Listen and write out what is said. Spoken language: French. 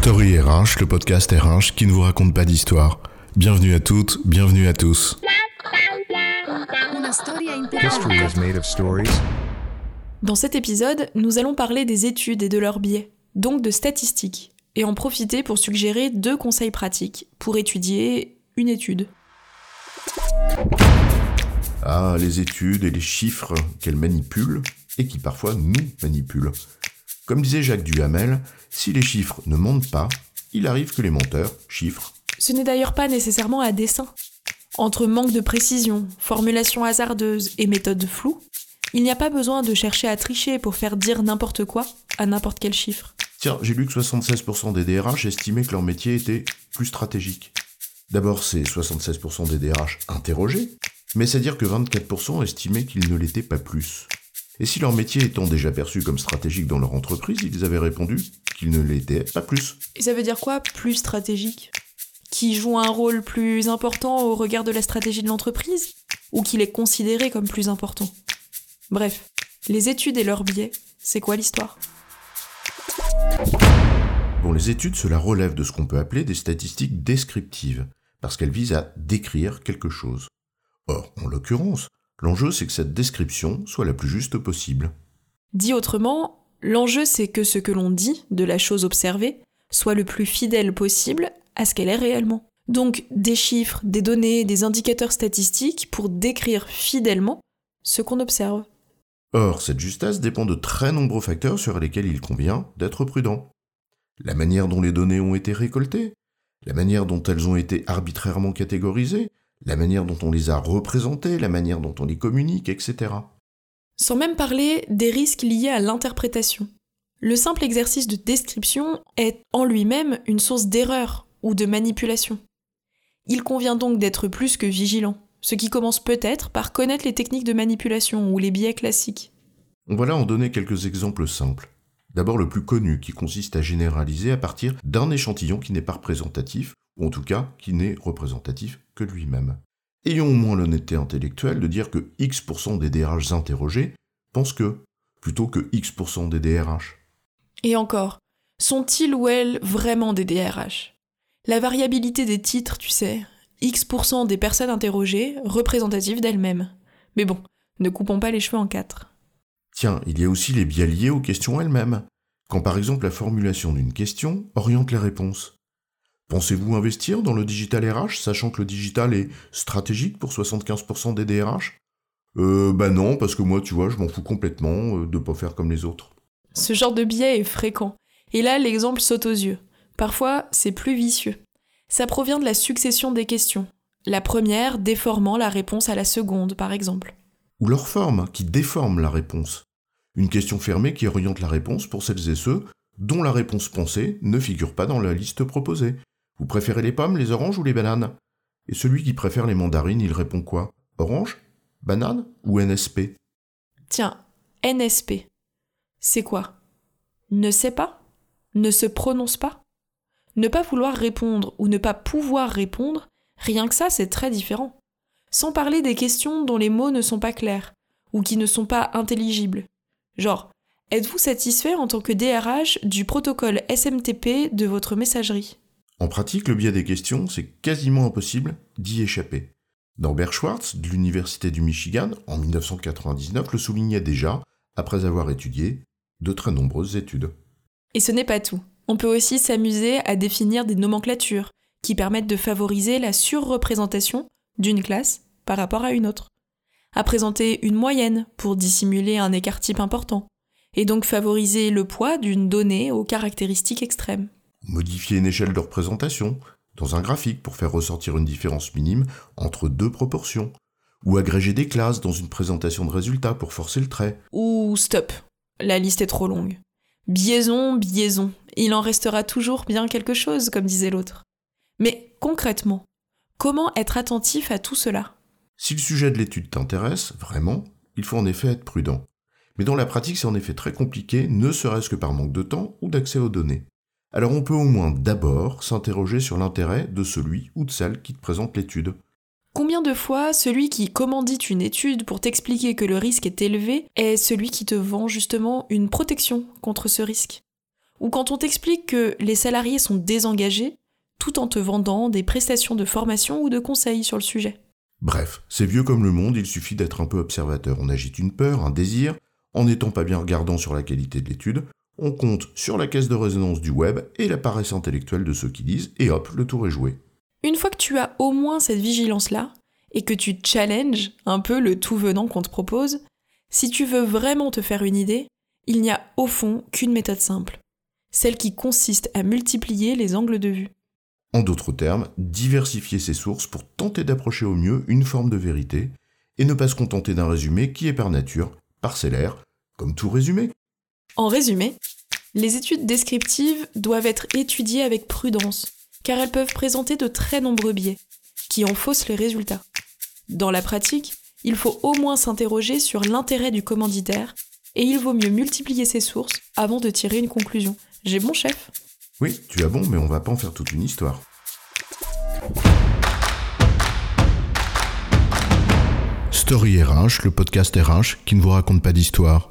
Story RH, le podcast RH qui ne vous raconte pas d'histoire. Bienvenue à toutes, bienvenue à tous. History is made of stories. Dans cet épisode, nous allons parler des études et de leurs biais, donc de statistiques, et en profiter pour suggérer deux conseils pratiques pour étudier une étude. Ah, les études et les chiffres qu'elles manipulent et qui parfois nous manipulent. Comme disait Jacques Duhamel, si les chiffres ne mentent pas, il arrive que les menteurs chiffrent. Ce n'est d'ailleurs pas nécessairement à dessein. Entre manque de précision, formulation hasardeuse et méthode floue, il n'y a pas besoin de chercher à tricher pour faire dire n'importe quoi à n'importe quel chiffre. Tiens, j'ai lu que 76% des DRH estimaient que leur métier était plus stratégique. D'abord, c'est 76% des DRH interrogés, mais c'est à dire que 24% estimaient qu'ils ne l'étaient pas plus. Et si leur métier étant déjà perçu comme stratégique dans leur entreprise, ils avaient répondu qu'ils ne l'étaient pas plus. Et ça veut dire quoi, plus stratégique? Qui joue un rôle plus important au regard de la stratégie de l'entreprise? Ou qu'il est considéré comme plus important? Bref, les études et leurs biais, c'est quoi l'histoire? Bon, les études, cela relève de ce qu'on peut appeler des statistiques descriptives, parce qu'elles visent à décrire quelque chose. Or, en l'occurrence, l'enjeu c'est que cette description soit la plus juste possible. Dit autrement, l'enjeu c'est que ce que l'on dit de la chose observée soit le plus fidèle possible à ce qu'elle est réellement. Donc des chiffres, des données, des indicateurs statistiques pour décrire fidèlement ce qu'on observe. Or, cette justesse dépend de très nombreux facteurs sur lesquels il convient d'être prudent. La manière dont les données ont été récoltées, la manière dont elles ont été arbitrairement catégorisées, la manière dont on les a représentées, la manière dont on les communique, etc. Sans même parler des risques liés à l'interprétation. Le simple exercice de description est en lui-même une source d'erreur ou de manipulation. Il convient donc d'être plus que vigilant, ce qui commence peut-être par connaître les techniques de manipulation ou les biais classiques. On va là en donner quelques exemples simples. D'abord le plus connu qui consiste à généraliser à partir d'un échantillon qui n'est pas représentatif, ou en tout cas qui n'est représentatif que lui-même. Ayons au moins l'honnêteté intellectuelle de dire que X% des DRH interrogés pensent que, plutôt que X% des DRH. Et encore, sont-ils ou elles vraiment des DRH La variabilité des titres, tu sais, X% des personnes interrogées représentatives d'elles-mêmes. Mais bon, ne coupons pas les cheveux en quatre. Tiens, il y a aussi les biais liés aux questions elles-mêmes. Quand par exemple la formulation d'une question oriente les réponses. Pensez-vous investir dans le digital RH, sachant que le digital est stratégique pour 75% des DRH Euh, bah non, parce que moi, tu vois, je m'en fous complètement euh, de pas faire comme les autres. Ce genre de biais est fréquent. Et là, l'exemple saute aux yeux. Parfois, c'est plus vicieux. Ça provient de la succession des questions. La première déformant la réponse à la seconde, par exemple. Ou leur forme, qui déforme la réponse. Une question fermée qui oriente la réponse pour celles et ceux dont la réponse pensée ne figure pas dans la liste proposée. Vous préférez les pommes, les oranges ou les bananes? Et celui qui préfère les mandarines, il répond quoi? Orange? Banane? Ou NSP Tiens, NSP. C'est quoi? Ne sait pas? Ne se prononce pas? Ne pas vouloir répondre ou ne pas pouvoir répondre, rien que ça, c'est très différent. Sans parler des questions dont les mots ne sont pas clairs ou qui ne sont pas intelligibles. Genre, êtes-vous satisfait en tant que DRH du protocole SMTP de votre messagerie? En pratique, le biais des questions, c'est quasiment impossible d'y échapper. Norbert Schwartz, de l'Université du Michigan, en 1999, le soulignait déjà, après avoir étudié de très nombreuses études. Et ce n'est pas tout. On peut aussi s'amuser à définir des nomenclatures qui permettent de favoriser la surreprésentation d'une classe par rapport à une autre. À présenter une moyenne pour dissimuler un écart type important, et donc favoriser le poids d'une donnée aux caractéristiques extrêmes. Modifier une échelle de représentation dans un graphique pour faire ressortir une différence minime entre deux proportions. Ou agréger des classes dans une présentation de résultats pour forcer le trait. Ou stop, la liste est trop longue. Biaison, biaison, il en restera toujours bien quelque chose, comme disait l'autre. Mais concrètement, comment être attentif à tout cela? Si le sujet de l'étude t'intéresse, vraiment, il faut en effet être prudent. Mais dans la pratique, c'est en effet très compliqué, ne serait-ce que par manque de temps ou d'accès aux données. Alors on peut au moins d'abord s'interroger sur l'intérêt de celui ou de celle qui te présente l'étude. Combien de fois celui qui commandite une étude pour t'expliquer que le risque est élevé est celui qui te vend justement une protection contre ce risque? Ou quand on t'explique que les salariés sont désengagés tout en te vendant des prestations de formation ou de conseils sur le sujet? Bref, c'est vieux comme le monde, il suffit d'être un peu observateur. On agite une peur, un désir, en n'étant pas bien regardant sur la qualité de l'étude, on compte sur la caisse de résonance du web et la paresse intellectuelle de ceux qui lisent, et hop, le tour est joué. Une fois que tu as au moins cette vigilance-là, et que tu challenges un peu le tout venant qu'on te propose, si tu veux vraiment te faire une idée, il n'y a au fond qu'une méthode simple, celle qui consiste à multiplier les angles de vue. En d'autres termes, diversifier ses sources pour tenter d'approcher au mieux une forme de vérité, et ne pas se contenter d'un résumé qui est par nature parcellaire, comme tout résumé. En résumé, les études descriptives doivent être étudiées avec prudence, car elles peuvent présenter de très nombreux biais, qui en faussent les résultats. Dans la pratique, il faut au moins s'interroger sur l'intérêt du commanditaire, et il vaut mieux multiplier ses sources avant de tirer une conclusion. J'ai bon chef? Oui, tu as bon, mais on va pas en faire toute une histoire. Story RH, le podcast RH qui ne vous raconte pas d'histoire.